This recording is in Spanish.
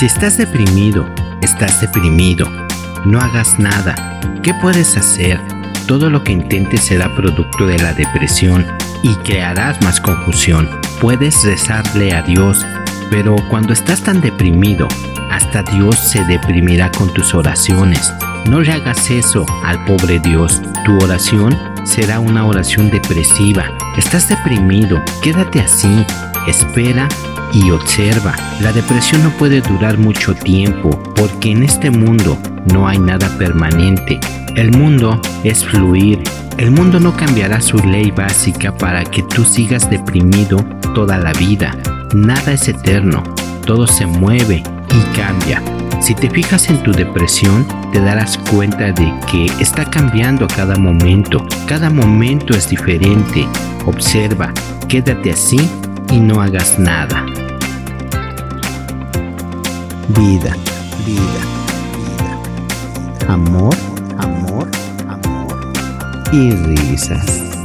Si estás deprimido, estás deprimido. No hagas nada. ¿Qué puedes hacer? Todo lo que intentes será producto de la depresión y crearás más confusión. Puedes rezarle a Dios, pero cuando estás tan deprimido, hasta Dios se deprimirá con tus oraciones. No le hagas eso al pobre Dios. Tu oración será una oración depresiva. Estás deprimido, quédate así. Espera y observa. La depresión no puede durar mucho tiempo porque en este mundo no hay nada permanente. El mundo es fluir. El mundo no cambiará su ley básica para que tú sigas deprimido toda la vida. Nada es eterno. Todo se mueve y cambia. Si te fijas en tu depresión, te darás cuenta de que está cambiando a cada momento. Cada momento es diferente. Observa, quédate así y no hagas nada. Vida, vida, vida. Amor, amor, amor. Y risas.